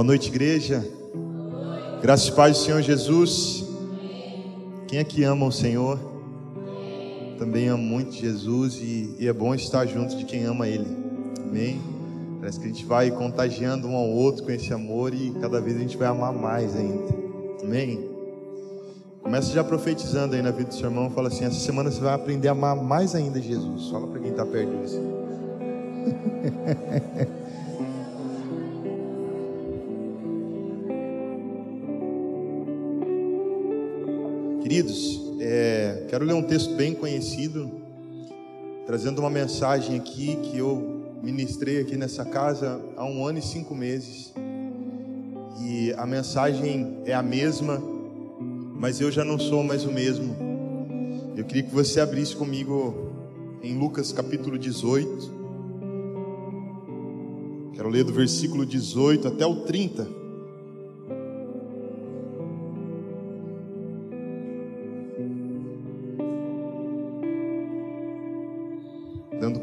Boa noite, igreja. Graças e paz do Senhor Jesus. Quem é que ama o Senhor? Também amo muito Jesus e, e é bom estar junto de quem ama Ele. Amém? Parece que a gente vai contagiando um ao outro com esse amor e cada vez a gente vai amar mais ainda. Amém? Começa já profetizando aí na vida do seu irmão. Fala assim: essa semana você vai aprender a amar mais ainda Jesus. Fala para quem está perto você. Queridos, é, quero ler um texto bem conhecido, trazendo uma mensagem aqui que eu ministrei aqui nessa casa há um ano e cinco meses. E a mensagem é a mesma, mas eu já não sou mais o mesmo. Eu queria que você abrisse comigo em Lucas capítulo 18. Quero ler do versículo 18 até o 30.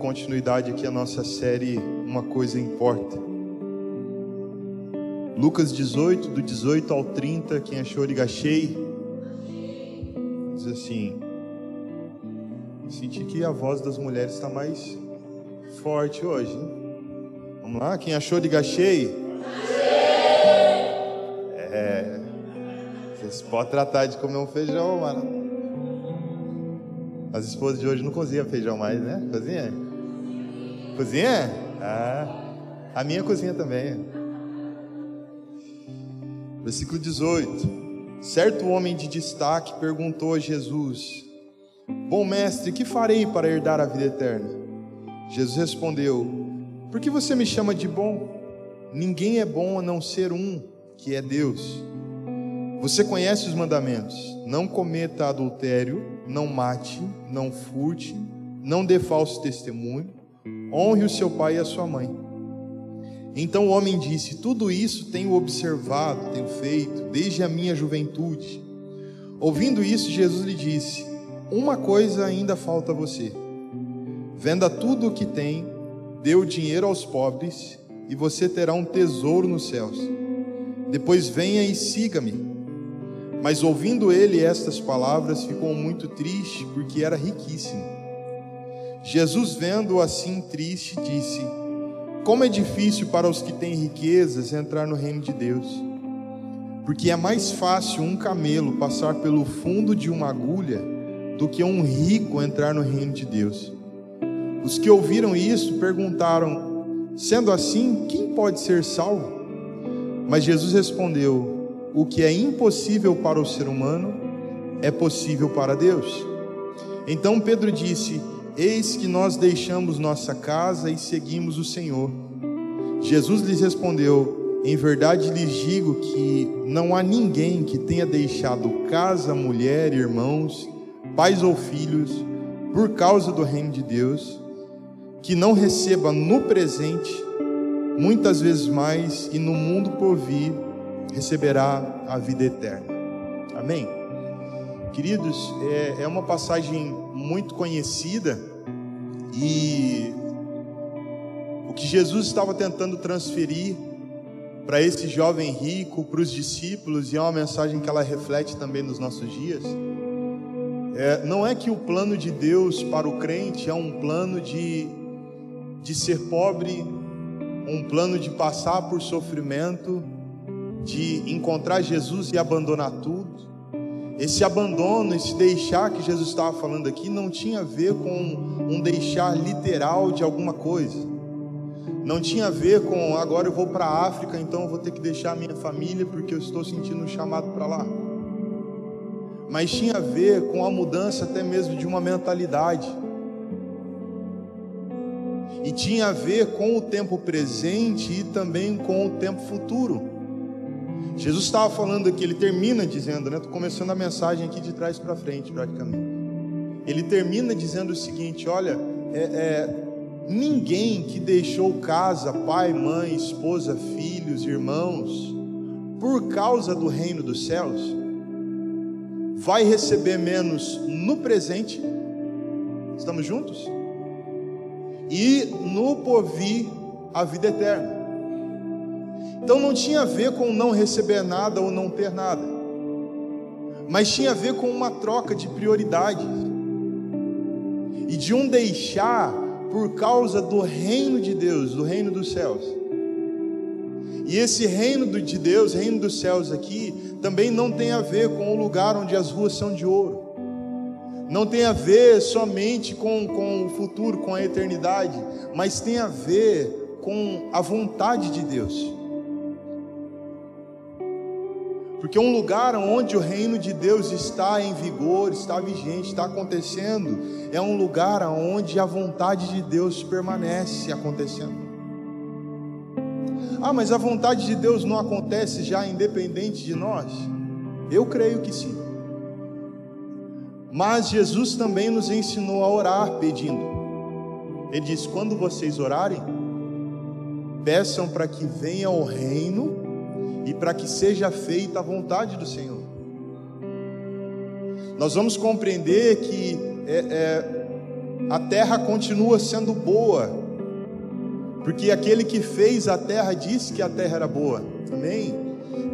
Continuidade aqui à nossa série Uma Coisa Importa. Lucas 18, do 18 ao 30, quem achou, liga achei. Diz assim: Senti que a voz das mulheres está mais forte hoje. Hein? Vamos lá, quem achou, diga achei. É. Vocês podem tratar de comer um feijão, mano. As esposas de hoje não cozinham feijão mais, né? Cozinha? Cozinha? Ah, a minha cozinha também. Versículo 18. Certo homem de destaque perguntou a Jesus: Bom mestre, que farei para herdar a vida eterna? Jesus respondeu: por que você me chama de bom? Ninguém é bom a não ser um, que é Deus. Você conhece os mandamentos: não cometa adultério, não mate, não furte, não dê falso testemunho, honre o seu pai e a sua mãe. Então o homem disse: Tudo isso tenho observado, tenho feito, desde a minha juventude. Ouvindo isso, Jesus lhe disse: Uma coisa ainda falta a você. Venda tudo o que tem dê o dinheiro aos pobres e você terá um tesouro nos céus. Depois venha e siga-me. Mas ouvindo ele estas palavras, ficou muito triste, porque era riquíssimo. Jesus, vendo-o assim triste, disse: Como é difícil para os que têm riquezas entrar no reino de Deus. Porque é mais fácil um camelo passar pelo fundo de uma agulha do que um rico entrar no reino de Deus. Os que ouviram isso perguntaram: Sendo assim, quem pode ser salvo? Mas Jesus respondeu: O que é impossível para o ser humano é possível para Deus. Então Pedro disse: Eis que nós deixamos nossa casa e seguimos o Senhor. Jesus lhes respondeu: Em verdade lhes digo que não há ninguém que tenha deixado casa, mulher, irmãos, pais ou filhos, por causa do reino de Deus que não receba no presente muitas vezes mais e no mundo por vir receberá a vida eterna. Amém? Queridos, é, é uma passagem muito conhecida e o que Jesus estava tentando transferir para esse jovem rico, para os discípulos, e é uma mensagem que ela reflete também nos nossos dias. É, não é que o plano de Deus para o crente é um plano de de ser pobre, um plano de passar por sofrimento, de encontrar Jesus e abandonar tudo. Esse abandono, esse deixar que Jesus estava falando aqui, não tinha a ver com um deixar literal de alguma coisa. Não tinha a ver com agora eu vou para a África, então eu vou ter que deixar a minha família porque eu estou sentindo um chamado para lá. Mas tinha a ver com a mudança até mesmo de uma mentalidade e tinha a ver com o tempo presente e também com o tempo futuro. Jesus estava falando aqui, ele termina dizendo, né? Estou começando a mensagem aqui de trás para frente, praticamente. Ele termina dizendo o seguinte: olha, é, é, ninguém que deixou casa, pai, mãe, esposa, filhos, irmãos, por causa do reino dos céus, vai receber menos no presente. Estamos juntos? e no porvir a vida eterna. Então não tinha a ver com não receber nada ou não ter nada, mas tinha a ver com uma troca de prioridade e de um deixar por causa do reino de Deus, do reino dos céus. E esse reino de Deus, reino dos céus aqui, também não tem a ver com o lugar onde as ruas são de ouro. Não tem a ver somente com, com o futuro, com a eternidade, mas tem a ver com a vontade de Deus. Porque um lugar onde o reino de Deus está em vigor, está vigente, está acontecendo, é um lugar onde a vontade de Deus permanece acontecendo. Ah, mas a vontade de Deus não acontece já independente de nós? Eu creio que sim. Mas Jesus também nos ensinou a orar pedindo. Ele diz: quando vocês orarem, peçam para que venha o reino e para que seja feita a vontade do Senhor. Nós vamos compreender que é, é, a terra continua sendo boa, porque aquele que fez a terra disse que a terra era boa, amém?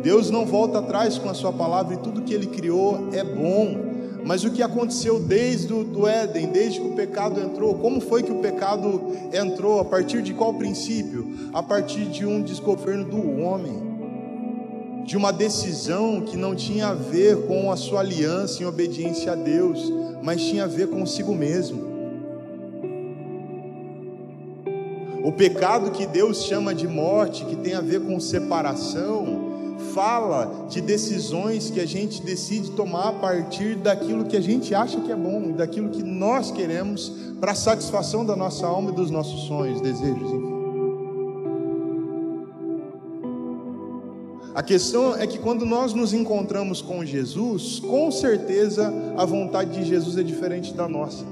Deus não volta atrás com a sua palavra e tudo que ele criou é bom. Mas o que aconteceu desde o do Éden, desde que o pecado entrou, como foi que o pecado entrou? A partir de qual princípio? A partir de um desgoverno do homem de uma decisão que não tinha a ver com a sua aliança em obediência a Deus, mas tinha a ver consigo mesmo. O pecado que Deus chama de morte, que tem a ver com separação, fala de decisões que a gente decide tomar a partir daquilo que a gente acha que é bom, daquilo que nós queremos para a satisfação da nossa alma e dos nossos sonhos, desejos, enfim. A questão é que quando nós nos encontramos com Jesus, com certeza a vontade de Jesus é diferente da nossa.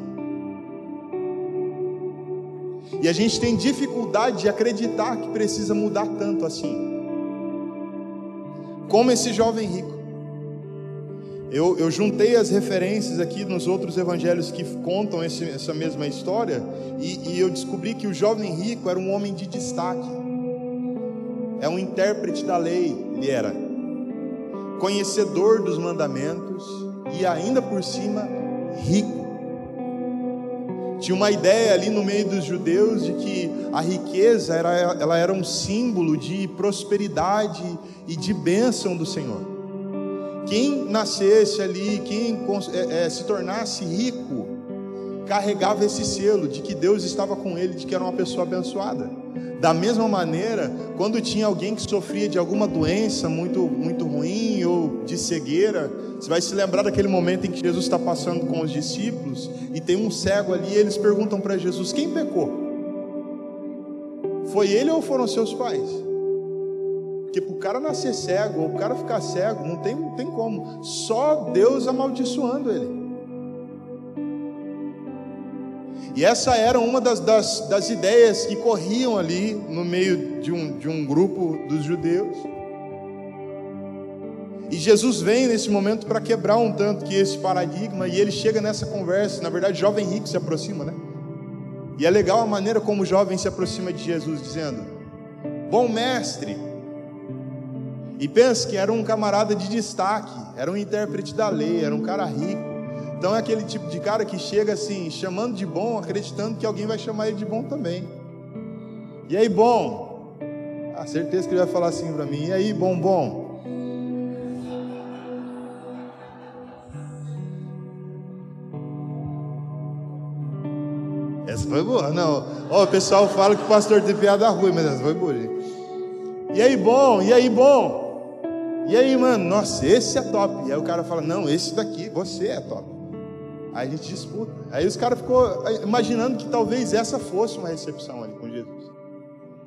E a gente tem dificuldade de acreditar que precisa mudar tanto assim. Como esse jovem rico. Eu, eu juntei as referências aqui nos outros evangelhos que contam esse, essa mesma história, e, e eu descobri que o jovem rico era um homem de destaque é um intérprete da lei, ele era conhecedor dos mandamentos e ainda por cima rico. Tinha uma ideia ali no meio dos judeus de que a riqueza era, ela era um símbolo de prosperidade e de bênção do Senhor. Quem nascesse ali, quem é, é, se tornasse rico, carregava esse selo de que Deus estava com ele, de que era uma pessoa abençoada. Da mesma maneira, quando tinha alguém que sofria de alguma doença muito, muito ruim ou de cegueira, você vai se lembrar daquele momento em que Jesus está passando com os discípulos e tem um cego ali e eles perguntam para Jesus: quem pecou? Foi ele ou foram seus pais? Porque para o cara nascer cego ou o cara ficar cego, não tem, não tem como. Só Deus amaldiçoando ele. E essa era uma das, das, das ideias que corriam ali no meio de um, de um grupo dos judeus. E Jesus vem nesse momento para quebrar um tanto que esse paradigma, e ele chega nessa conversa. Na verdade, jovem rico se aproxima, né? E é legal a maneira como o jovem se aproxima de Jesus, dizendo: Bom mestre. E pensa que era um camarada de destaque, era um intérprete da lei, era um cara rico. Então é aquele tipo de cara que chega assim, chamando de bom, acreditando que alguém vai chamar ele de bom também. E aí, bom? A certeza que ele vai falar assim para mim. E aí, bom, bom? Essa foi boa, não. Ó, o pessoal fala que o pastor tem piada ruim, mas essa foi boa, gente. E aí, bom? E aí, bom? E aí, mano? Nossa, esse é top. E aí o cara fala: Não, esse daqui, você é top. Aí a gente disputa. Aí os caras ficou imaginando que talvez essa fosse uma recepção ali com Jesus.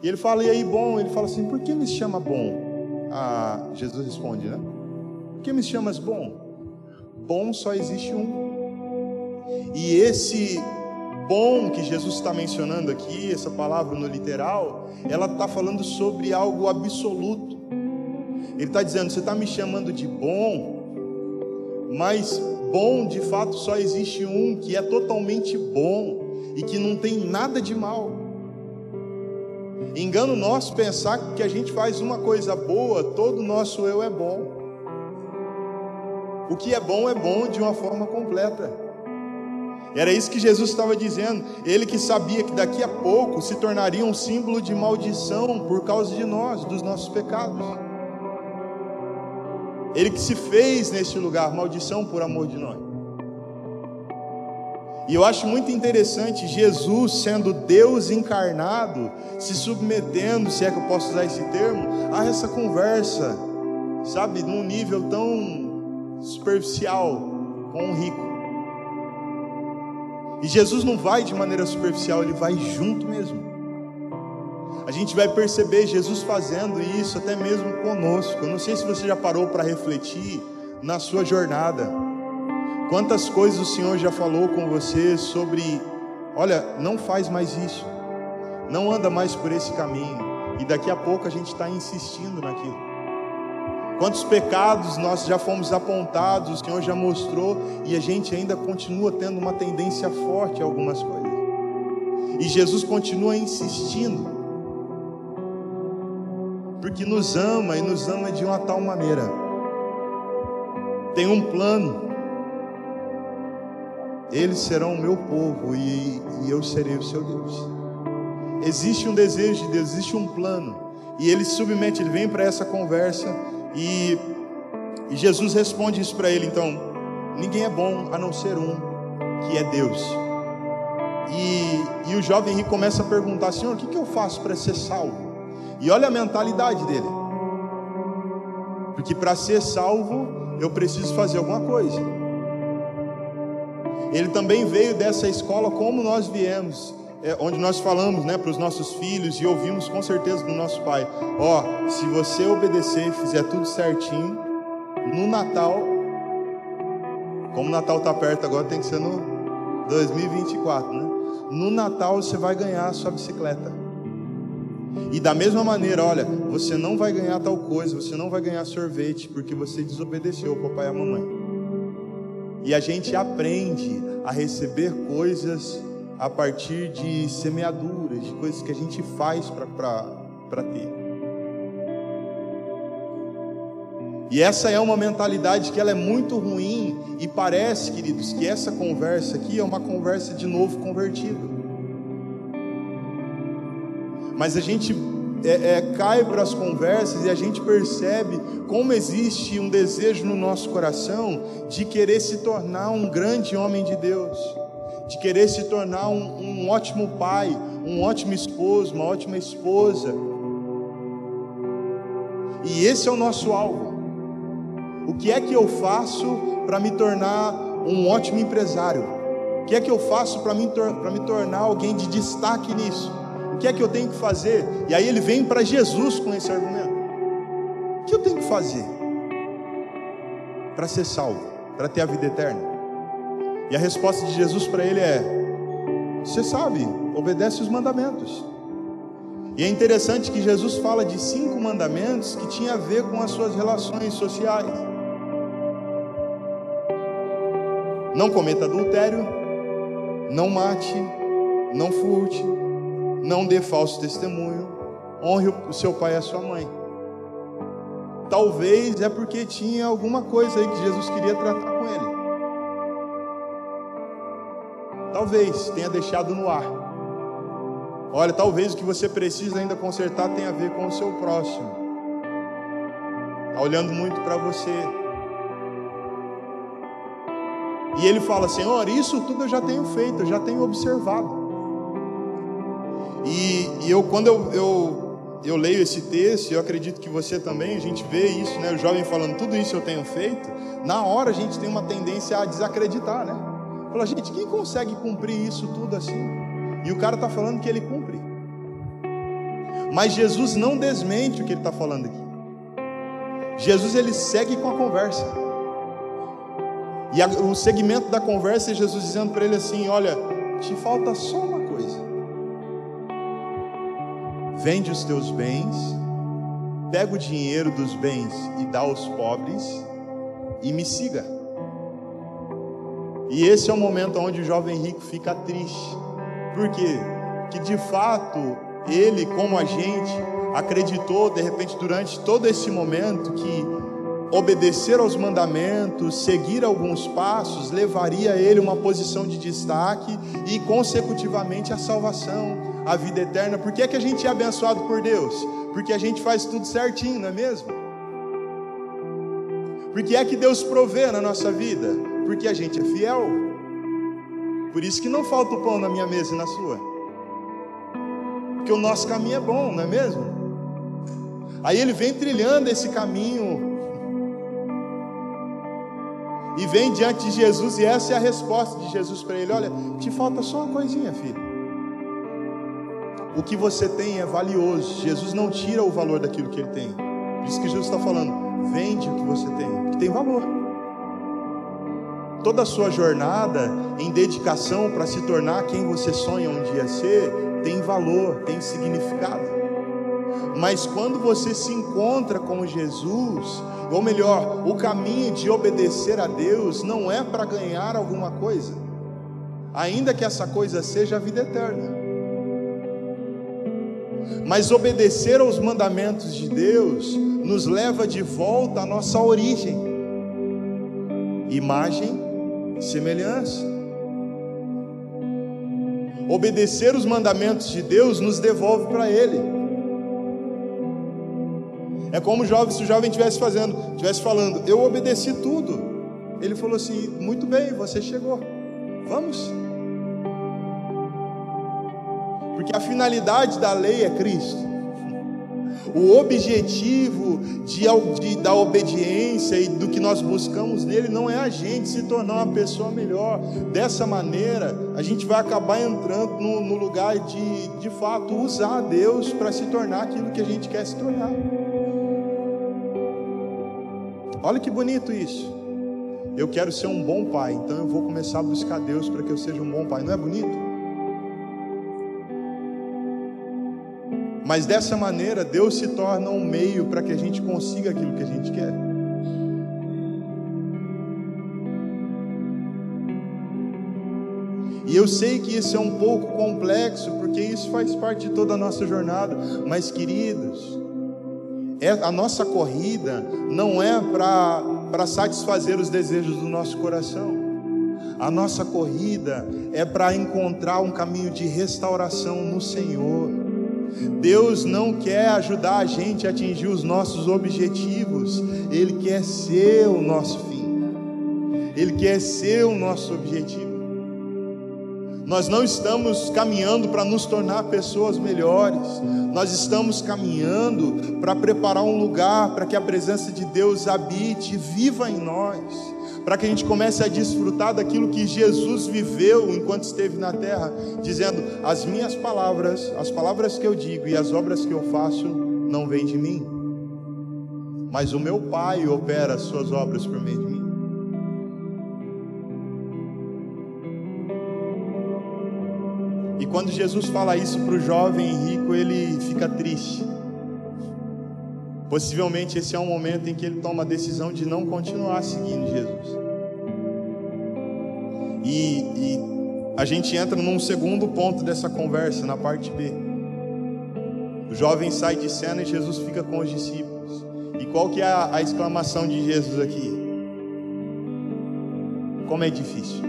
E ele fala, e aí, bom? Ele fala assim, por que me chama bom? Ah, Jesus responde, né? Por que me chamas bom? Bom só existe um. E esse bom que Jesus está mencionando aqui, essa palavra no literal, ela está falando sobre algo absoluto. Ele está dizendo: você está me chamando de bom, mas bom, de fato, só existe um que é totalmente bom e que não tem nada de mal. Engano nosso pensar que a gente faz uma coisa boa, todo o nosso eu é bom. O que é bom é bom de uma forma completa. Era isso que Jesus estava dizendo. Ele que sabia que daqui a pouco se tornaria um símbolo de maldição por causa de nós, dos nossos pecados. Ele que se fez neste lugar maldição por amor de nós. E eu acho muito interessante Jesus sendo Deus encarnado, se submetendo, se é que eu posso usar esse termo, a essa conversa, sabe, num nível tão superficial com um rico. E Jesus não vai de maneira superficial, ele vai junto mesmo. A gente vai perceber Jesus fazendo isso até mesmo conosco. Eu não sei se você já parou para refletir na sua jornada. Quantas coisas o Senhor já falou com você sobre, olha, não faz mais isso, não anda mais por esse caminho, e daqui a pouco a gente está insistindo naquilo. Quantos pecados nós já fomos apontados, o Senhor já mostrou, e a gente ainda continua tendo uma tendência forte a algumas coisas. E Jesus continua insistindo, porque nos ama e nos ama de uma tal maneira. Tem um plano eles serão o meu povo e, e eu serei o seu Deus. Existe um desejo de Deus, existe um plano. E ele submete, ele vem para essa conversa e, e Jesus responde isso para ele. Então, ninguém é bom a não ser um, que é Deus. E, e o jovem rico começa a perguntar: Senhor, o que, que eu faço para ser salvo? E olha a mentalidade dele. Porque para ser salvo, eu preciso fazer alguma coisa. Ele também veio dessa escola como nós viemos, é, onde nós falamos né, para os nossos filhos e ouvimos com certeza do nosso pai: ó, se você obedecer e fizer tudo certinho, no Natal, como o Natal está perto agora, tem que ser no 2024, né? No Natal você vai ganhar a sua bicicleta. E da mesma maneira, olha, você não vai ganhar tal coisa, você não vai ganhar sorvete porque você desobedeceu o papai e a mamãe. E a gente aprende a receber coisas a partir de semeaduras, de coisas que a gente faz para ter. E essa é uma mentalidade que ela é muito ruim e parece, queridos, que essa conversa aqui é uma conversa de novo convertido. Mas a gente é, é, cai para as conversas e a gente percebe como existe um desejo no nosso coração de querer se tornar um grande homem de Deus, de querer se tornar um, um ótimo pai, um ótimo esposo, uma ótima esposa. E esse é o nosso alvo. O que é que eu faço para me tornar um ótimo empresário? O que é que eu faço para me, me tornar alguém de destaque nisso? O que é que eu tenho que fazer? E aí ele vem para Jesus com esse argumento. O que eu tenho que fazer para ser salvo, para ter a vida eterna? E a resposta de Jesus para ele é: Você sabe, obedece os mandamentos. E é interessante que Jesus fala de cinco mandamentos que tinha a ver com as suas relações sociais. Não cometa adultério, não mate, não furte, não dê falso testemunho, honre o seu pai e a sua mãe. Talvez é porque tinha alguma coisa aí que Jesus queria tratar com ele. Talvez tenha deixado no ar. Olha, talvez o que você precisa ainda consertar tenha a ver com o seu próximo. Está olhando muito para você. E ele fala: Senhor, isso tudo eu já tenho feito, eu já tenho observado. E, e eu, quando eu, eu, eu, leio esse texto, eu acredito que você também, a gente vê isso, né? O jovem falando, tudo isso eu tenho feito. Na hora a gente tem uma tendência a desacreditar, né? Fala, gente, quem consegue cumprir isso tudo assim? E o cara está falando que ele cumpre. Mas Jesus não desmente o que ele está falando aqui. Jesus ele segue com a conversa. E a, o segmento da conversa é Jesus dizendo para ele assim: Olha, te falta só uma Vende os teus bens, pega o dinheiro dos bens e dá aos pobres e me siga. E esse é o momento onde o jovem rico fica triste. Por quê? Que de fato ele, como a gente, acreditou de repente durante todo esse momento que obedecer aos mandamentos, seguir alguns passos, levaria ele uma posição de destaque e, consecutivamente, a salvação, a vida eterna. Por que, é que a gente é abençoado por Deus? Porque a gente faz tudo certinho, não é mesmo? Porque é que Deus provê na nossa vida? Porque a gente é fiel. Por isso que não falta o pão na minha mesa e na sua. Porque o nosso caminho é bom, não é mesmo? Aí ele vem trilhando esse caminho e vem diante de Jesus, e essa é a resposta de Jesus para ele: Olha, te falta só uma coisinha, filho. O que você tem é valioso. Jesus não tira o valor daquilo que ele tem. Por isso que Jesus está falando: vende o que você tem, que tem valor. Toda a sua jornada em dedicação para se tornar quem você sonha um dia ser, tem valor, tem significado. Mas quando você se encontra com Jesus, ou melhor, o caminho de obedecer a Deus não é para ganhar alguma coisa, ainda que essa coisa seja a vida eterna. Mas obedecer aos mandamentos de Deus nos leva de volta à nossa origem, imagem e semelhança. Obedecer os mandamentos de Deus nos devolve para Ele. É como jovem, se o jovem estivesse fazendo, estivesse falando, eu obedeci tudo. Ele falou assim: muito bem, você chegou. Vamos. Porque a finalidade da lei é Cristo. O objetivo de, de, da obediência e do que nós buscamos nele não é a gente se tornar uma pessoa melhor. Dessa maneira, a gente vai acabar entrando no, no lugar de, de fato, usar Deus para se tornar aquilo que a gente quer se tornar. Olha que bonito isso. Eu quero ser um bom pai, então eu vou começar a buscar Deus para que eu seja um bom pai. Não é bonito? Mas dessa maneira, Deus se torna um meio para que a gente consiga aquilo que a gente quer. E eu sei que isso é um pouco complexo, porque isso faz parte de toda a nossa jornada. Mas, queridos, é, a nossa corrida não é para satisfazer os desejos do nosso coração. A nossa corrida é para encontrar um caminho de restauração no Senhor. Deus não quer ajudar a gente a atingir os nossos objetivos, Ele quer ser o nosso fim, Ele quer ser o nosso objetivo. Nós não estamos caminhando para nos tornar pessoas melhores, nós estamos caminhando para preparar um lugar para que a presença de Deus habite, viva em nós, para que a gente comece a desfrutar daquilo que Jesus viveu enquanto esteve na terra, dizendo: As minhas palavras, as palavras que eu digo e as obras que eu faço não vêm de mim, mas o meu Pai opera as suas obras por meio de mim. E quando Jesus fala isso para o jovem rico, ele fica triste. Possivelmente esse é um momento em que ele toma a decisão de não continuar seguindo Jesus. E, e a gente entra num segundo ponto dessa conversa, na parte B. O jovem sai de cena e Jesus fica com os discípulos. E qual que é a, a exclamação de Jesus aqui? Como é difícil.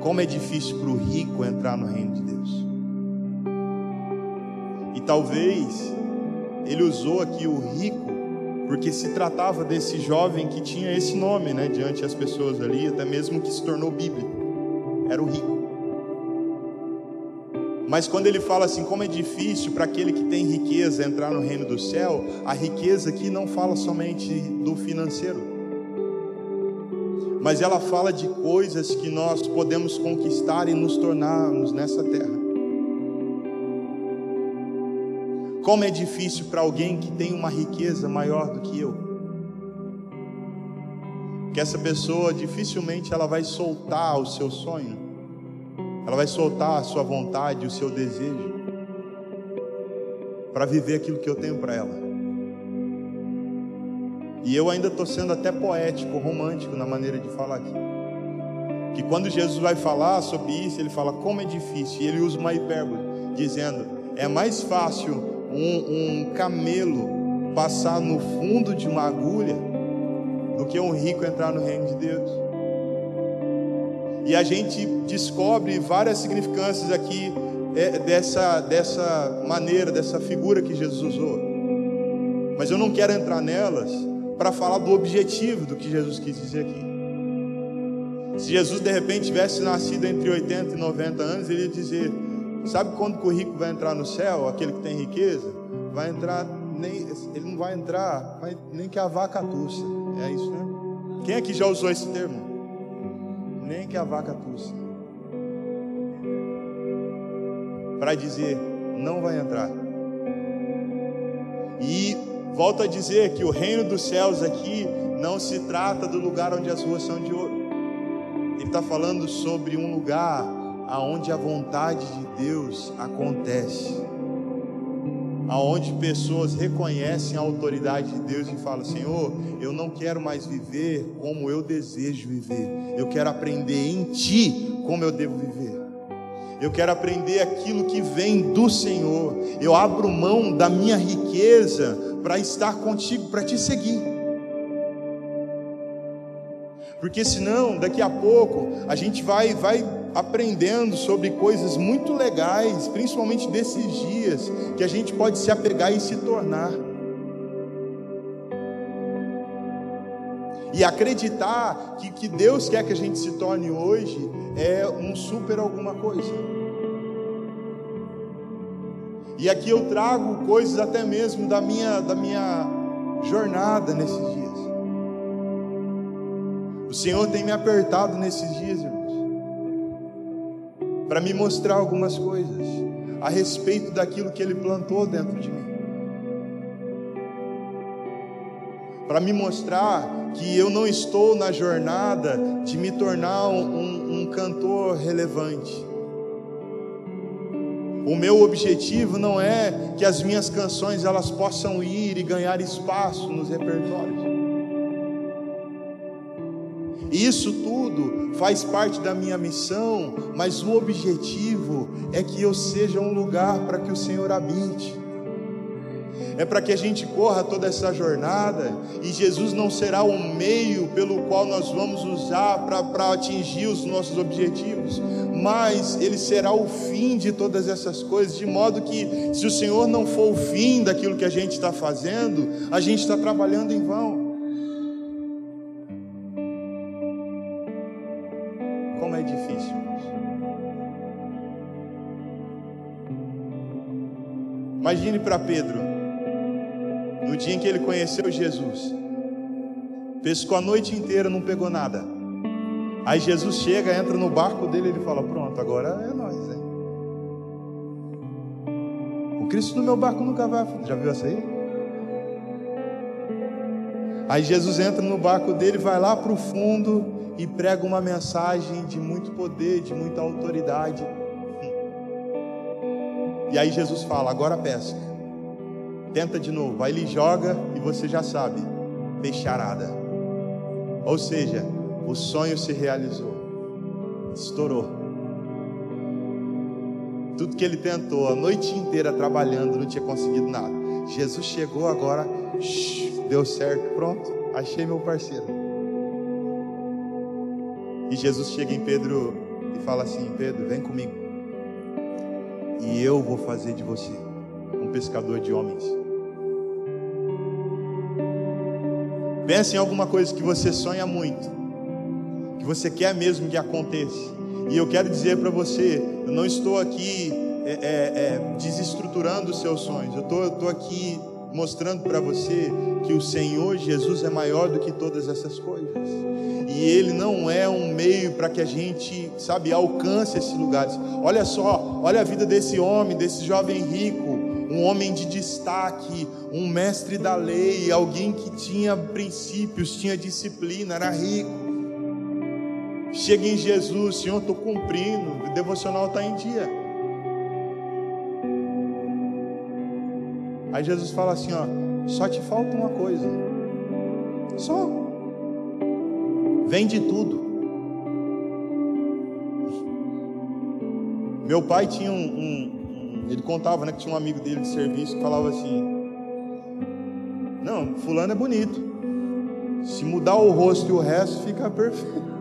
Como é difícil para o rico entrar no reino de Deus. E talvez ele usou aqui o rico porque se tratava desse jovem que tinha esse nome, né, diante das pessoas ali, até mesmo que se tornou bíblico. Era o rico. Mas quando ele fala assim, como é difícil para aquele que tem riqueza entrar no reino do céu, a riqueza aqui não fala somente do financeiro mas ela fala de coisas que nós podemos conquistar e nos tornarmos nessa terra. Como é difícil para alguém que tem uma riqueza maior do que eu. Que essa pessoa dificilmente ela vai soltar o seu sonho. Ela vai soltar a sua vontade, o seu desejo para viver aquilo que eu tenho para ela. E eu ainda estou sendo até poético, romântico na maneira de falar aqui. Que quando Jesus vai falar sobre isso, ele fala como é difícil, e ele usa uma hipérbole, dizendo: é mais fácil um, um camelo passar no fundo de uma agulha do que um rico entrar no reino de Deus. E a gente descobre várias significâncias aqui é, dessa, dessa maneira, dessa figura que Jesus usou. Mas eu não quero entrar nelas para falar do objetivo do que Jesus quis dizer aqui. Se Jesus de repente tivesse nascido entre 80 e 90 anos, ele ia dizer: Sabe quando que o rico vai entrar no céu? Aquele que tem riqueza? Vai entrar, nem, ele não vai entrar, nem que a vaca tussa. É isso, né? Quem aqui já usou esse termo? Nem que a vaca tussa. Para dizer, não vai entrar. E volto a dizer que o reino dos céus aqui não se trata do lugar onde as ruas são de ouro. Ele está falando sobre um lugar aonde a vontade de Deus acontece, aonde pessoas reconhecem a autoridade de Deus e falam: Senhor, eu não quero mais viver como eu desejo viver, eu quero aprender em Ti como eu devo viver. Eu quero aprender aquilo que vem do Senhor. Eu abro mão da minha riqueza para estar contigo, para te seguir. Porque senão, daqui a pouco, a gente vai, vai aprendendo sobre coisas muito legais, principalmente desses dias, que a gente pode se apegar e se tornar. E acreditar que que Deus quer que a gente se torne hoje é um super alguma coisa. E aqui eu trago coisas até mesmo da minha, da minha jornada nesses dias. O Senhor tem me apertado nesses dias, irmãos, para me mostrar algumas coisas a respeito daquilo que Ele plantou dentro de mim. Para me mostrar que eu não estou na jornada de me tornar um, um cantor relevante. O meu objetivo não é que as minhas canções elas possam ir e ganhar espaço nos repertórios. Isso tudo faz parte da minha missão, mas o objetivo é que eu seja um lugar para que o Senhor habite. É para que a gente corra toda essa jornada e Jesus não será o meio pelo qual nós vamos usar para atingir os nossos objetivos, mas Ele será o fim de todas essas coisas, de modo que, se o Senhor não for o fim daquilo que a gente está fazendo, a gente está trabalhando em vão. Imagine para Pedro, no dia em que ele conheceu Jesus, pescou a noite inteira, não pegou nada. Aí Jesus chega, entra no barco dele e ele fala: Pronto, agora é nós, hein? O Cristo no meu barco nunca vai. Já viu essa aí? Aí Jesus entra no barco dele, vai lá para o fundo e prega uma mensagem de muito poder, de muita autoridade. E aí Jesus fala: agora pesca. Tenta de novo. Aí ele joga e você já sabe: peixarada. Ou seja, o sonho se realizou, estourou. Tudo que ele tentou a noite inteira trabalhando, não tinha conseguido nada. Jesus chegou agora, deu certo, pronto, achei meu parceiro. E Jesus chega em Pedro e fala assim: Pedro, vem comigo e eu vou fazer de você um pescador de homens. Pense em alguma coisa que você sonha muito, que você quer mesmo que aconteça. E eu quero dizer para você, eu não estou aqui é, é, é, desestruturando os seus sonhos. Eu estou aqui mostrando para você que o Senhor Jesus é maior do que todas essas coisas. E Ele não é um meio para que a gente, sabe, alcance esses lugares. Olha só, olha a vida desse homem, desse jovem rico, um homem de destaque, um mestre da lei, alguém que tinha princípios, tinha disciplina, era rico. Chega em Jesus, Senhor, estou cumprindo, o devocional está em dia. Aí Jesus fala assim: ó, só te falta uma coisa, só. Vende tudo. Meu pai tinha um, um, Ele contava, né? Que tinha um amigo dele de serviço que falava assim: Não, Fulano é bonito. Se mudar o rosto e o resto, fica perfeito.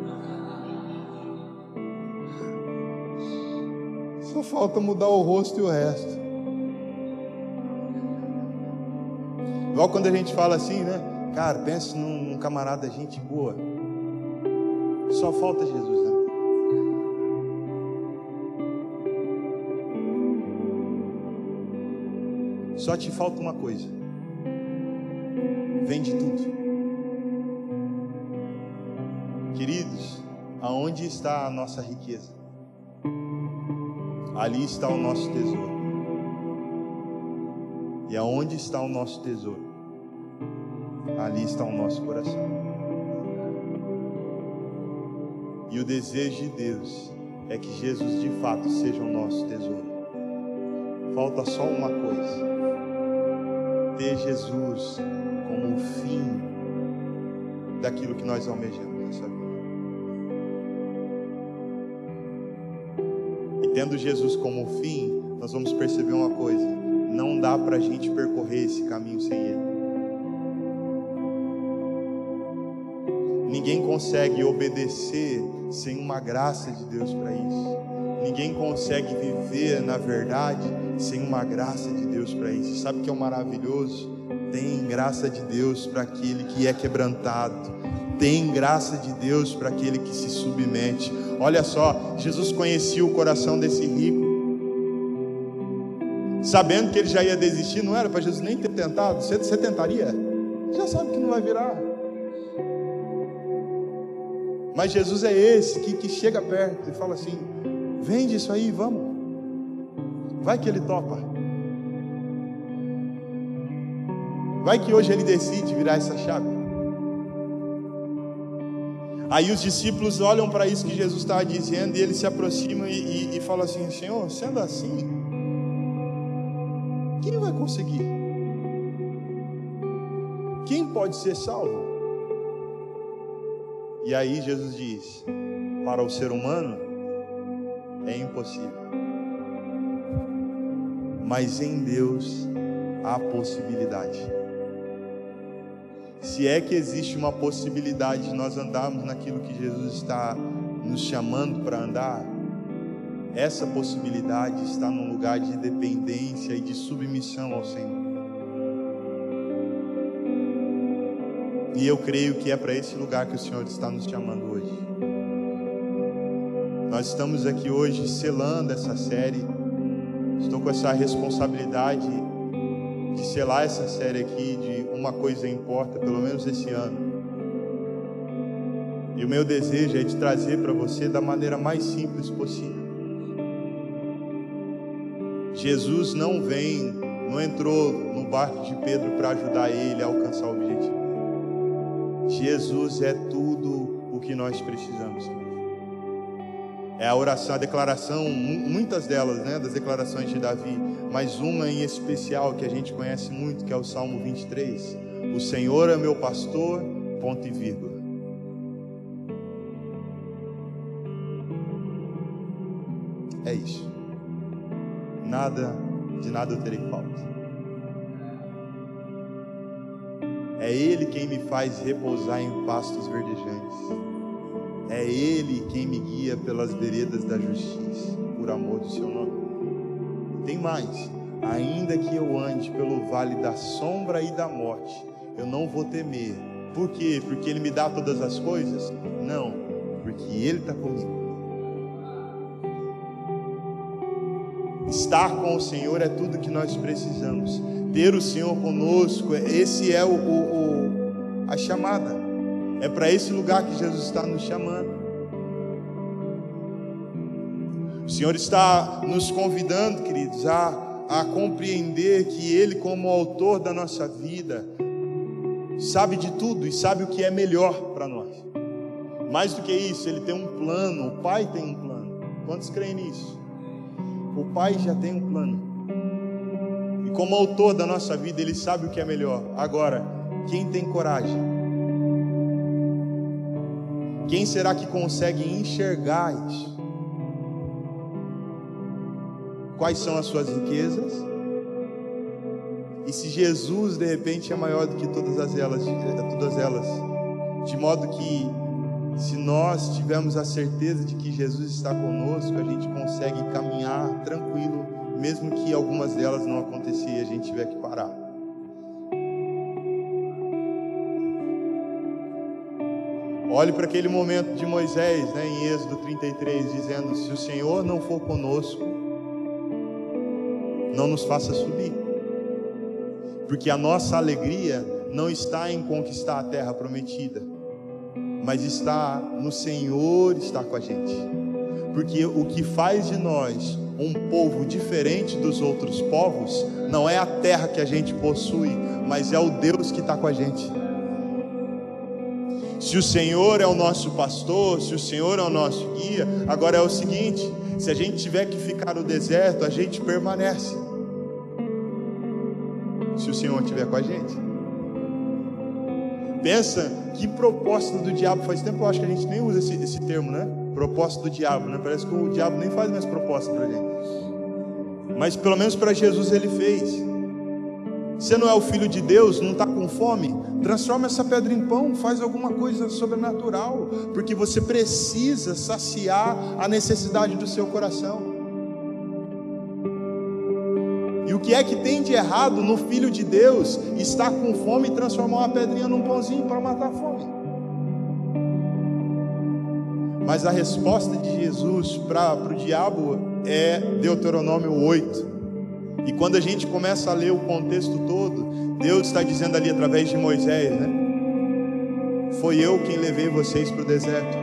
Só falta mudar o rosto e o resto. Igual quando a gente fala assim, né? Cara, pense num, num camarada, gente boa. Só falta Jesus, né? Só te falta uma coisa. Vende tudo. Queridos, aonde está a nossa riqueza? Ali está o nosso tesouro. E aonde está o nosso tesouro? Ali está o nosso coração. E o desejo de Deus é que Jesus de fato seja o nosso tesouro. Falta só uma coisa: ter Jesus como o fim daquilo que nós almejamos nessa vida. E tendo Jesus como fim, nós vamos perceber uma coisa: não dá para a gente percorrer esse caminho sem Ele. Ninguém consegue obedecer sem uma graça de Deus para isso. Ninguém consegue viver na verdade sem uma graça de Deus para isso. Sabe o que é o maravilhoso? Tem graça de Deus para aquele que é quebrantado. Tem graça de Deus para aquele que se submete. Olha só, Jesus conhecia o coração desse rico. Sabendo que ele já ia desistir, não era para Jesus nem ter tentado. Você, você tentaria? Já sabe que não vai virar. Mas Jesus é esse que, que chega perto e fala assim: vende isso aí, vamos. Vai que ele topa. Vai que hoje ele decide virar essa chave. Aí os discípulos olham para isso que Jesus estava dizendo e ele se aproxima e, e, e fala assim: Senhor, sendo assim, quem vai conseguir? Quem pode ser salvo? E aí Jesus diz: para o ser humano é impossível, mas em Deus há possibilidade. Se é que existe uma possibilidade de nós andarmos naquilo que Jesus está nos chamando para andar, essa possibilidade está num lugar de dependência e de submissão ao Senhor. E eu creio que é para esse lugar que o Senhor está nos chamando hoje. Nós estamos aqui hoje selando essa série. Estou com essa responsabilidade de selar essa série aqui de uma coisa importa, pelo menos esse ano. E o meu desejo é de trazer para você da maneira mais simples possível. Jesus não vem, não entrou no barco de Pedro para ajudar ele a alcançar o objetivo. Jesus é tudo o que nós precisamos. É a oração, a declaração, muitas delas, né, das declarações de Davi, mas uma em especial que a gente conhece muito, que é o Salmo 23. O Senhor é meu pastor, ponto e vírgula. É isso. Nada, de nada eu terei falta. É Ele quem me faz repousar em pastos verdejantes. É Ele quem me guia pelas veredas da justiça, por amor do seu nome. Tem mais. Ainda que eu ande pelo vale da sombra e da morte, eu não vou temer. Por quê? Porque Ele me dá todas as coisas? Não, porque Ele está comigo. Estar com o Senhor é tudo que nós precisamos. Ter o Senhor conosco, esse é o, o, o a chamada. É para esse lugar que Jesus está nos chamando. O Senhor está nos convidando, queridos, a, a compreender que Ele, como autor da nossa vida, sabe de tudo e sabe o que é melhor para nós. Mais do que isso, Ele tem um plano, o Pai tem um plano. Quantos creem nisso? O Pai já tem um plano. E como autor da nossa vida, Ele sabe o que é melhor. Agora, quem tem coragem? Quem será que consegue enxergar isso? quais são as suas riquezas. E se Jesus de repente é maior do que todas as elas, todas elas, de modo que se nós tivermos a certeza de que Jesus está conosco, a gente consegue caminhar tranquilo, mesmo que algumas delas não aconteçam e a gente tiver que parar. Olhe para aquele momento de Moisés, né, em Êxodo 33, dizendo: Se o Senhor não for conosco, não nos faça subir, porque a nossa alegria não está em conquistar a terra prometida, mas está no Senhor estar com a gente, porque o que faz de nós um povo diferente dos outros povos não é a terra que a gente possui, mas é o Deus que está com a gente. Se o Senhor é o nosso pastor, se o Senhor é o nosso guia, agora é o seguinte: se a gente tiver que ficar no deserto, a gente permanece. Se o Senhor estiver com a gente. Pensa que proposta do diabo. Faz tempo eu acho que a gente nem usa esse, esse termo, né? Proposta do diabo, né? Parece que o diabo nem faz mais proposta para gente. Mas pelo menos para Jesus ele fez. Você não é o filho de Deus, não está com fome? Transforma essa pedra em pão, faz alguma coisa sobrenatural, porque você precisa saciar a necessidade do seu coração. E o que é que tem de errado no filho de Deus estar com fome e transformar uma pedrinha num pãozinho para matar a fome? Mas a resposta de Jesus para o diabo é Deuteronômio 8. E quando a gente começa a ler o contexto todo, Deus está dizendo ali através de Moisés, né? Foi eu quem levei vocês para o deserto.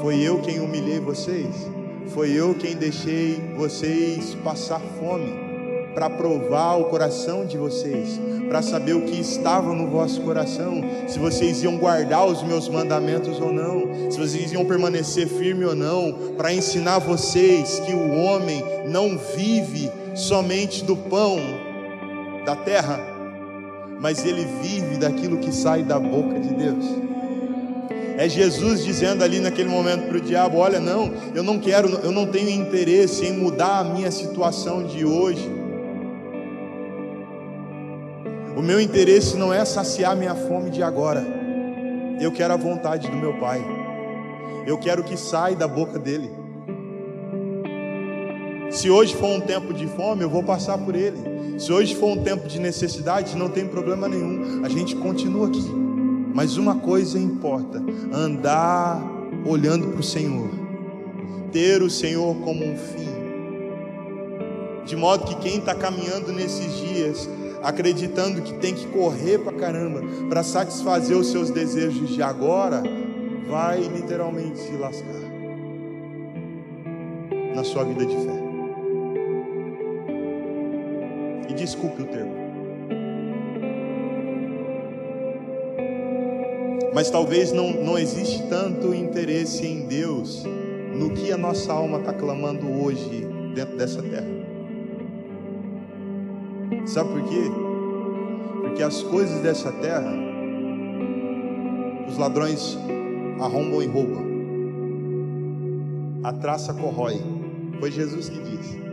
Foi eu quem humilhei vocês. Foi eu quem deixei vocês passar fome para provar o coração de vocês, para saber o que estava no vosso coração, se vocês iam guardar os meus mandamentos ou não, se vocês iam permanecer firme ou não, para ensinar vocês que o homem não vive somente do pão da terra, mas ele vive daquilo que sai da boca de Deus. É Jesus dizendo ali naquele momento para o diabo: Olha, não, eu não quero, eu não tenho interesse em mudar a minha situação de hoje. O meu interesse não é saciar minha fome de agora. Eu quero a vontade do meu Pai. Eu quero que saia da boca dele. Se hoje for um tempo de fome, eu vou passar por ele. Se hoje for um tempo de necessidade, não tem problema nenhum. A gente continua aqui. Mas uma coisa importa: andar olhando para o Senhor, ter o Senhor como um fim. De modo que quem está caminhando nesses dias, acreditando que tem que correr para caramba para satisfazer os seus desejos de agora, vai literalmente se lascar na sua vida de fé. E desculpe o termo. Mas talvez não, não existe tanto interesse em Deus no que a nossa alma está clamando hoje dentro dessa terra. Sabe por quê? Porque as coisas dessa terra, os ladrões arrombam e roubam, a traça corrói. Foi Jesus que disse.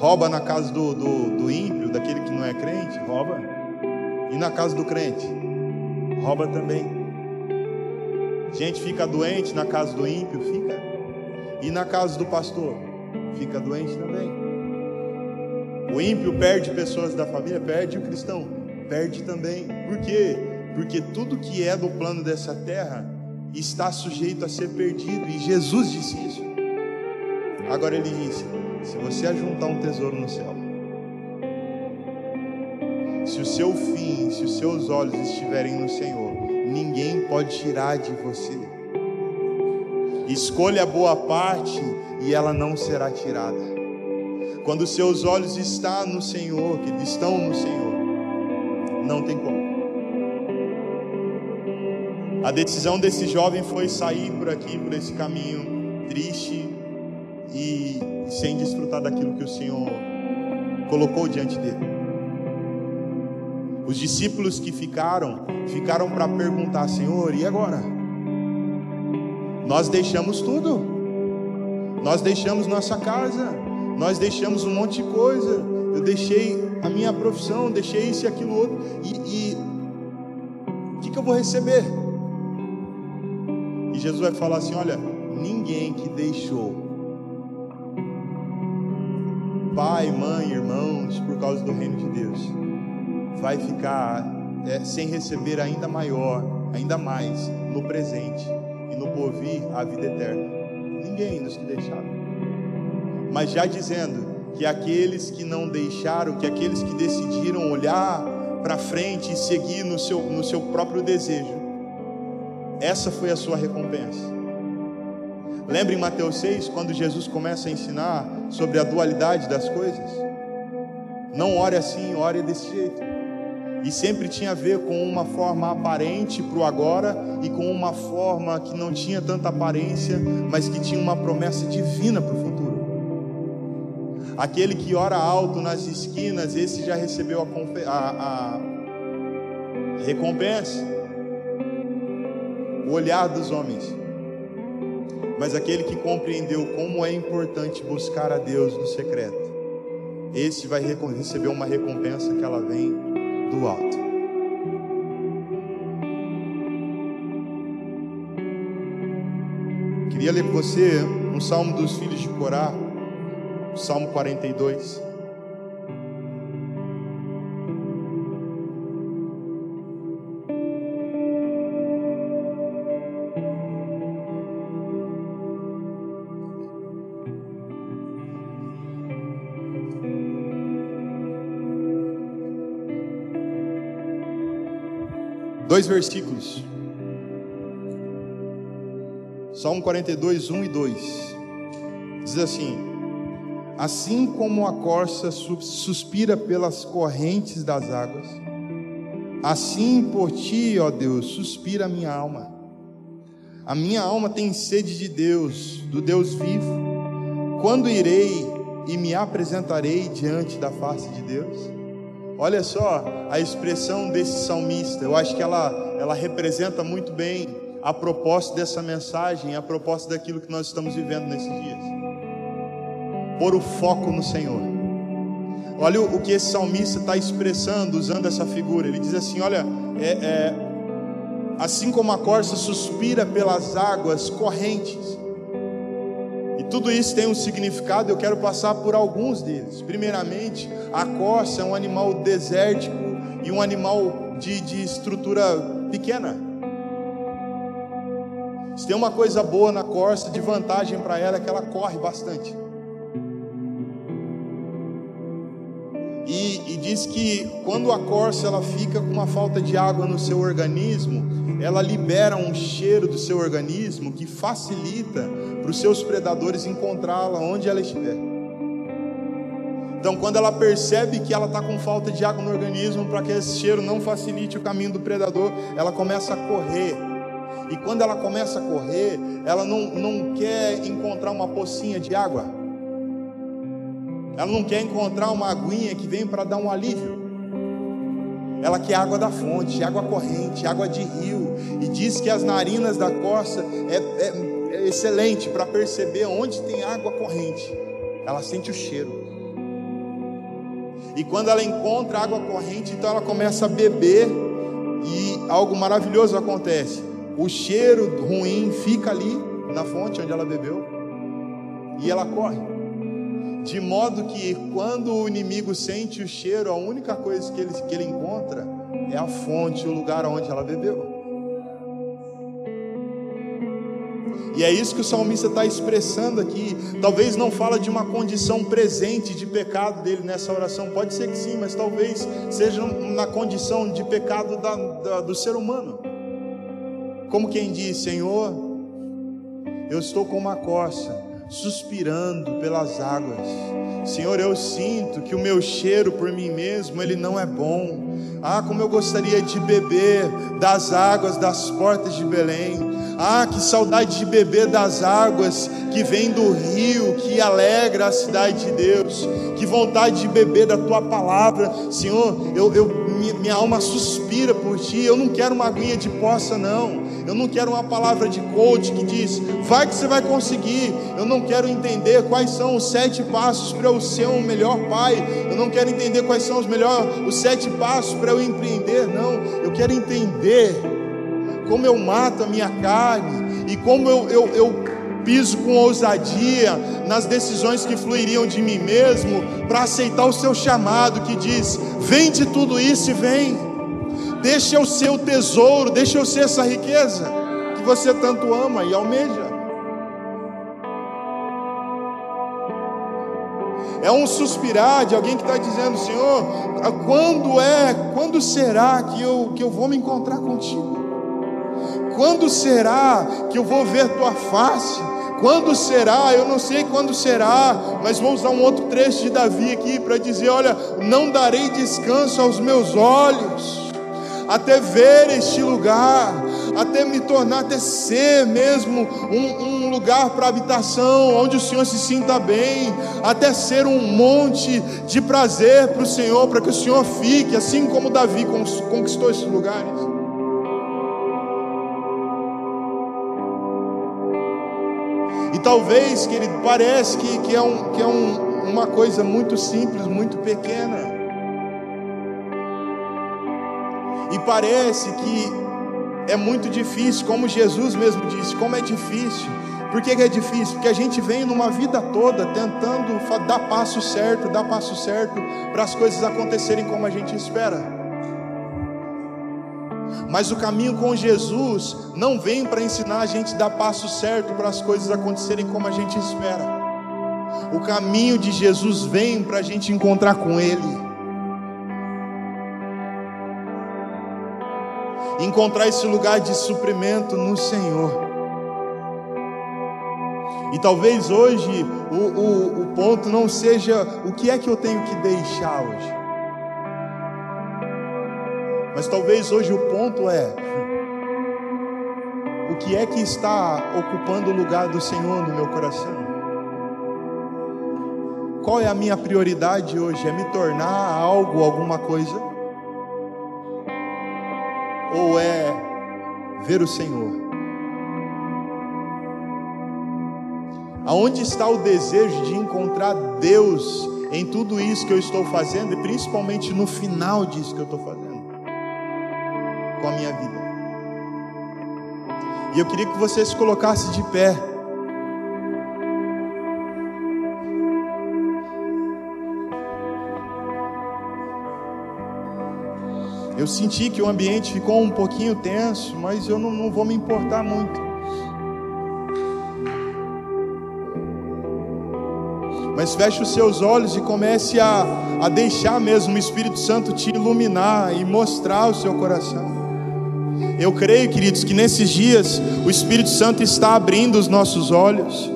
Rouba na casa do, do, do ímpio, daquele que não é crente, rouba. E na casa do crente, rouba também. Gente fica doente na casa do ímpio, fica. E na casa do pastor, fica doente também. O ímpio perde pessoas da família, perde o cristão, perde também. Por quê? Porque tudo que é do plano dessa terra está sujeito a ser perdido. E Jesus disse isso. Agora ele disse: se você ajuntar um tesouro no céu, se o seu fim, se os seus olhos estiverem no Senhor, ninguém pode tirar de você. Escolha a boa parte e ela não será tirada. Quando os seus olhos estão no Senhor, que estão no Senhor, não tem como. A decisão desse jovem foi sair por aqui, por esse caminho triste sem desfrutar daquilo que o Senhor colocou diante dele. Os discípulos que ficaram, ficaram para perguntar: Senhor, e agora? Nós deixamos tudo. Nós deixamos nossa casa, nós deixamos um monte de coisa. Eu deixei a minha profissão, deixei isso e aquilo outro. E o que, que eu vou receber? E Jesus vai falar assim: olha, ninguém que deixou pai, mãe, irmãos, por causa do reino de Deus, vai ficar é, sem receber ainda maior, ainda mais no presente e no porvir a vida eterna. Ninguém dos que deixaram. Mas já dizendo que aqueles que não deixaram, que aqueles que decidiram olhar para frente e seguir no seu, no seu próprio desejo, essa foi a sua recompensa. Lembra em Mateus 6, quando Jesus começa a ensinar sobre a dualidade das coisas? Não ore assim, ore desse jeito. E sempre tinha a ver com uma forma aparente para o agora e com uma forma que não tinha tanta aparência, mas que tinha uma promessa divina para o futuro. Aquele que ora alto nas esquinas, esse já recebeu a, a, a recompensa, o olhar dos homens. Mas aquele que compreendeu como é importante buscar a Deus no secreto, esse vai receber uma recompensa que ela vem do alto. Queria ler com você um salmo dos filhos de Corá, Salmo 42. Dois versículos. Salmo 42, 1 e 2. Diz assim: Assim como a corça suspira pelas correntes das águas, assim por ti, ó Deus, suspira a minha alma. A minha alma tem sede de Deus, do Deus vivo. Quando irei e me apresentarei diante da face de Deus? Olha só a expressão desse salmista, eu acho que ela, ela representa muito bem a propósito dessa mensagem, a propósito daquilo que nós estamos vivendo nesses dias. Pôr o foco no Senhor. Olha o, o que esse salmista está expressando usando essa figura. Ele diz assim: Olha, é, é, assim como a corça suspira pelas águas correntes, tudo isso tem um significado, eu quero passar por alguns deles. Primeiramente, a corça é um animal desértico e um animal de, de estrutura pequena. Se tem uma coisa boa na corça, de vantagem para ela, é que ela corre bastante. Diz que quando a corça ela fica com uma falta de água no seu organismo, ela libera um cheiro do seu organismo que facilita para os seus predadores encontrá-la onde ela estiver. Então, quando ela percebe que ela está com falta de água no organismo, para que esse cheiro não facilite o caminho do predador, ela começa a correr. E quando ela começa a correr, ela não, não quer encontrar uma pocinha de água. Ela não quer encontrar uma aguinha que vem para dar um alívio. Ela quer água da fonte, água corrente, água de rio. E diz que as narinas da corça é, é é excelente para perceber onde tem água corrente. Ela sente o cheiro. E quando ela encontra água corrente, então ela começa a beber e algo maravilhoso acontece. O cheiro ruim fica ali na fonte onde ela bebeu e ela corre. De modo que quando o inimigo sente o cheiro, a única coisa que ele, que ele encontra é a fonte, o lugar onde ela bebeu. E é isso que o salmista está expressando aqui. Talvez não fala de uma condição presente de pecado dele nessa oração. Pode ser que sim, mas talvez seja na condição de pecado da, da, do ser humano. Como quem diz, Senhor, eu estou como uma corça, suspirando pelas águas. Senhor, eu sinto que o meu cheiro por mim mesmo, ele não é bom. Ah, como eu gostaria de beber das águas das portas de Belém. Ah, que saudade de beber das águas que vem do rio, que alegra a cidade de Deus. Que vontade de beber da tua palavra. Senhor, eu, eu minha alma suspira por ti. Eu não quero uma aguinha de poça, não. Eu não quero uma palavra de coach que diz, vai que você vai conseguir. Eu não quero entender quais são os sete passos para eu ser um melhor pai. Eu não quero entender quais são os melhores, os sete passos para eu empreender, não. Eu quero entender como eu mato a minha carne e como eu, eu, eu piso com ousadia nas decisões que fluiriam de mim mesmo para aceitar o seu chamado que diz: vende tudo isso e vem. Deixa eu ser o tesouro, deixa eu ser essa riqueza que você tanto ama e almeja. É um suspirar de alguém que está dizendo, Senhor, quando é, quando será que eu, que eu vou me encontrar contigo? Quando será que eu vou ver tua face? Quando será? Eu não sei quando será, mas vou usar um outro trecho de Davi aqui para dizer: olha, não darei descanso aos meus olhos, até ver este lugar, até me tornar, até ser mesmo um, um lugar para habitação, onde o Senhor se sinta bem, até ser um monte de prazer para o Senhor, para que o Senhor fique, assim como Davi conquistou esses lugares. E talvez, querido, parece que, que é, um, que é um, uma coisa muito simples, muito pequena. E parece que é muito difícil, como Jesus mesmo disse, como é difícil. Por que, que é difícil? Porque a gente vem numa vida toda tentando dar passo certo, dar passo certo para as coisas acontecerem como a gente espera. Mas o caminho com Jesus não vem para ensinar a gente a dar passo certo para as coisas acontecerem como a gente espera. O caminho de Jesus vem para a gente encontrar com Ele. Encontrar esse lugar de suprimento no Senhor. E talvez hoje o, o, o ponto não seja o que é que eu tenho que deixar hoje. Mas talvez hoje o ponto é: o que é que está ocupando o lugar do Senhor no meu coração? Qual é a minha prioridade hoje? É me tornar algo, alguma coisa? Ou é ver o Senhor? Aonde está o desejo de encontrar Deus em tudo isso que eu estou fazendo e principalmente no final disso que eu estou fazendo? Com a minha vida. E eu queria que você se colocasse de pé. Eu senti que o ambiente ficou um pouquinho tenso, mas eu não, não vou me importar muito. Mas feche os seus olhos e comece a, a deixar mesmo o Espírito Santo te iluminar e mostrar o seu coração. Eu creio, queridos, que nesses dias o Espírito Santo está abrindo os nossos olhos.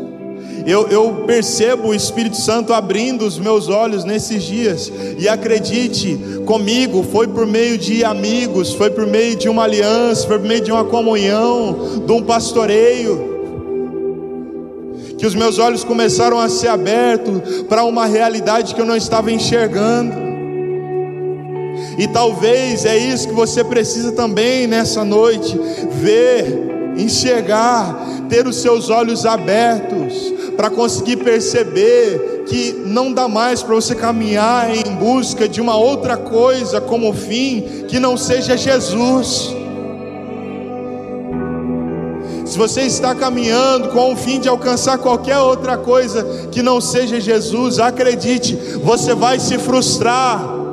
Eu, eu, percebo o Espírito Santo abrindo os meus olhos nesses dias, e acredite comigo, foi por meio de amigos, foi por meio de uma aliança, foi por meio de uma comunhão, de um pastoreio, que os meus olhos começaram a ser abertos para uma realidade que eu não estava enxergando. E talvez é isso que você precisa também nessa noite: ver, enxergar, ter os seus olhos abertos, para conseguir perceber que não dá mais para você caminhar em busca de uma outra coisa como fim que não seja Jesus. Se você está caminhando com o fim de alcançar qualquer outra coisa que não seja Jesus, acredite, você vai se frustrar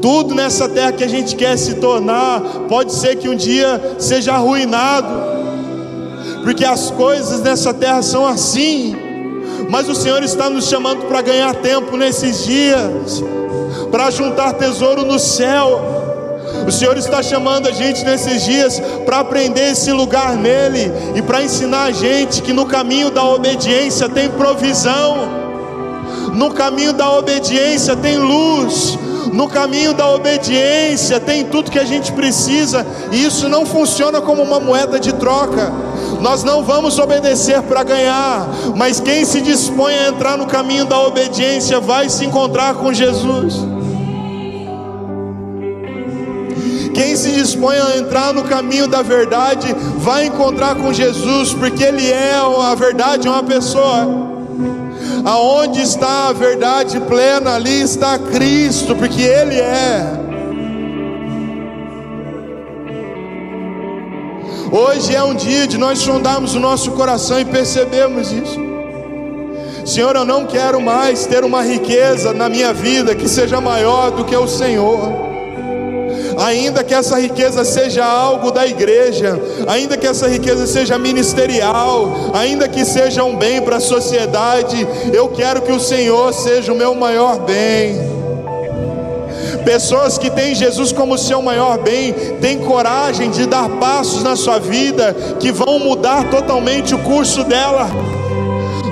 tudo nessa terra que a gente quer se tornar, pode ser que um dia seja arruinado, porque as coisas nessa terra são assim. Mas o Senhor está nos chamando para ganhar tempo nesses dias, para juntar tesouro no céu. O Senhor está chamando a gente nesses dias para aprender esse lugar nele e para ensinar a gente que no caminho da obediência tem provisão, no caminho da obediência tem luz, no caminho da obediência tem tudo que a gente precisa, e isso não funciona como uma moeda de troca. Nós não vamos obedecer para ganhar, mas quem se dispõe a entrar no caminho da obediência vai se encontrar com Jesus. quem se dispõe a entrar no caminho da verdade vai encontrar com Jesus, porque Ele é a verdade, é uma pessoa. Aonde está a verdade plena, ali está Cristo, porque Ele é. Hoje é um dia de nós sondarmos o nosso coração e percebermos isso. Senhor, eu não quero mais ter uma riqueza na minha vida que seja maior do que o Senhor ainda que essa riqueza seja algo da igreja, ainda que essa riqueza seja ministerial, ainda que seja um bem para a sociedade, eu quero que o Senhor seja o meu maior bem. Pessoas que têm Jesus como seu maior bem, têm coragem de dar passos na sua vida que vão mudar totalmente o curso dela.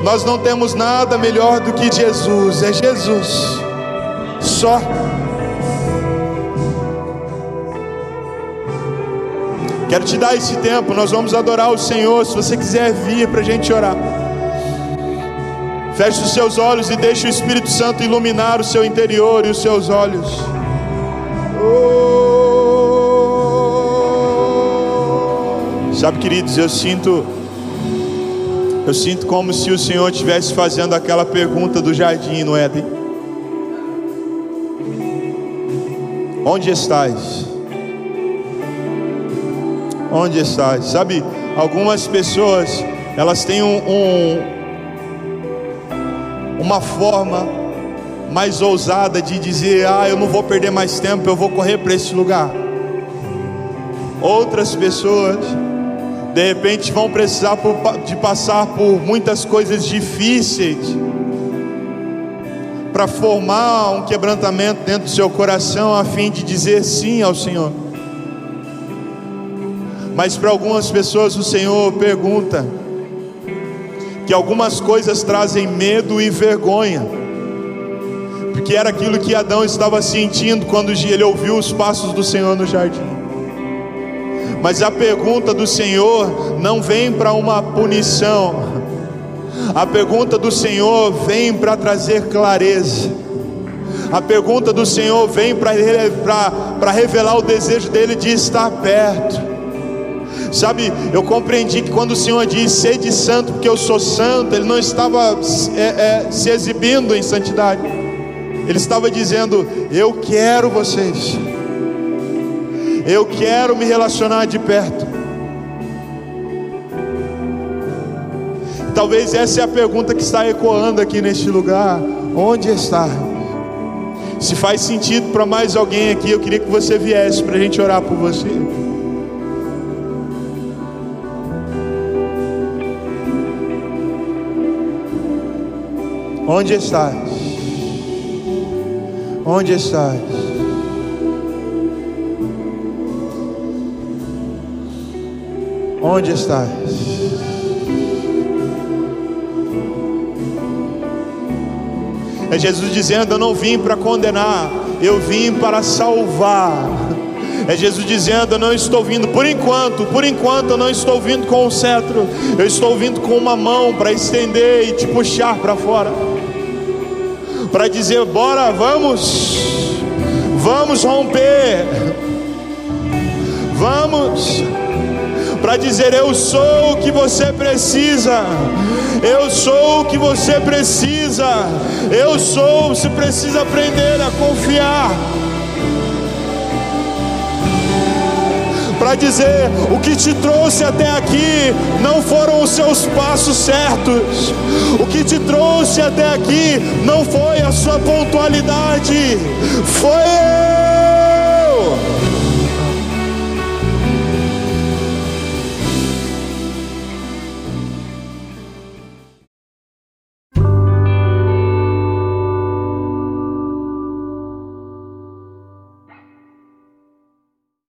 Nós não temos nada melhor do que Jesus, é Jesus, só. Quero te dar esse tempo, nós vamos adorar o Senhor. Se você quiser vir para a gente orar, feche os seus olhos e deixe o Espírito Santo iluminar o seu interior e os seus olhos. Oh. Sabe, queridos, eu sinto, eu sinto como se o Senhor estivesse fazendo aquela pergunta do jardim no Éden: Onde estás? Onde estás. Sabe, algumas pessoas, elas têm um, um, uma forma mais ousada de dizer: Ah, eu não vou perder mais tempo, eu vou correr para esse lugar. Outras pessoas, de repente, vão precisar por, de passar por muitas coisas difíceis para formar um quebrantamento dentro do seu coração, a fim de dizer sim ao Senhor. Mas para algumas pessoas o Senhor pergunta que algumas coisas trazem medo e vergonha, porque era aquilo que Adão estava sentindo quando ele ouviu os passos do Senhor no jardim. Mas a pergunta do Senhor não vem para uma punição, a pergunta do Senhor vem para trazer clareza. A pergunta do Senhor vem para revelar o desejo dele de estar perto. Sabe, eu compreendi que quando o Senhor diz sede santo, porque eu sou santo, Ele não estava é, é, se exibindo em santidade, Ele estava dizendo: Eu quero vocês, eu quero me relacionar de perto. Talvez essa é a pergunta que está ecoando aqui neste lugar: Onde está? Se faz sentido para mais alguém aqui, eu queria que você viesse para a gente orar por você. Onde estás? Onde estás? Onde estás? É Jesus dizendo: Eu não vim para condenar, eu vim para salvar. É Jesus dizendo: Eu não estou vindo por enquanto, por enquanto eu não estou vindo com o cetro, eu estou vindo com uma mão para estender e te puxar para fora. Para dizer: bora, vamos, vamos romper, vamos, para dizer: eu sou o que você precisa, eu sou o que você precisa, eu sou, você precisa aprender a confiar. Para dizer: o que te trouxe até aqui não foram os seus passos certos, o que te trouxe até aqui não foi a sua pontualidade, foi.